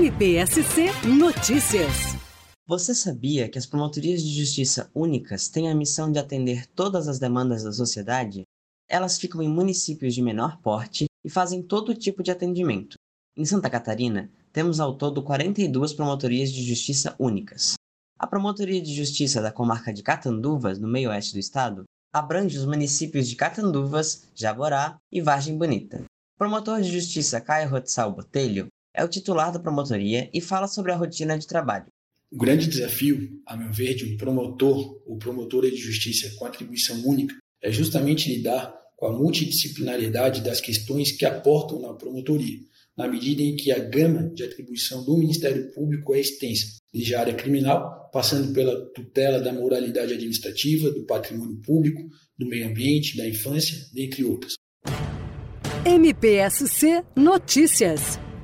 MPSC Notícias. Você sabia que as promotorias de justiça únicas têm a missão de atender todas as demandas da sociedade? Elas ficam em municípios de menor porte e fazem todo tipo de atendimento. Em Santa Catarina, temos ao todo 42 promotorias de justiça únicas. A Promotoria de Justiça da comarca de Catanduvas, no meio-oeste do estado, abrange os municípios de Catanduvas, Jaborá e Vargem Bonita. O promotor de justiça Caio Rotzal Botelho é o titular da promotoria e fala sobre a rotina de trabalho. O grande desafio, a meu ver, de um promotor ou promotora de justiça com atribuição única é justamente lidar com a multidisciplinaridade das questões que aportam na promotoria, na medida em que a gama de atribuição do Ministério Público é extensa, desde a área criminal, passando pela tutela da moralidade administrativa, do patrimônio público, do meio ambiente, da infância, dentre outras. MPSC Notícias,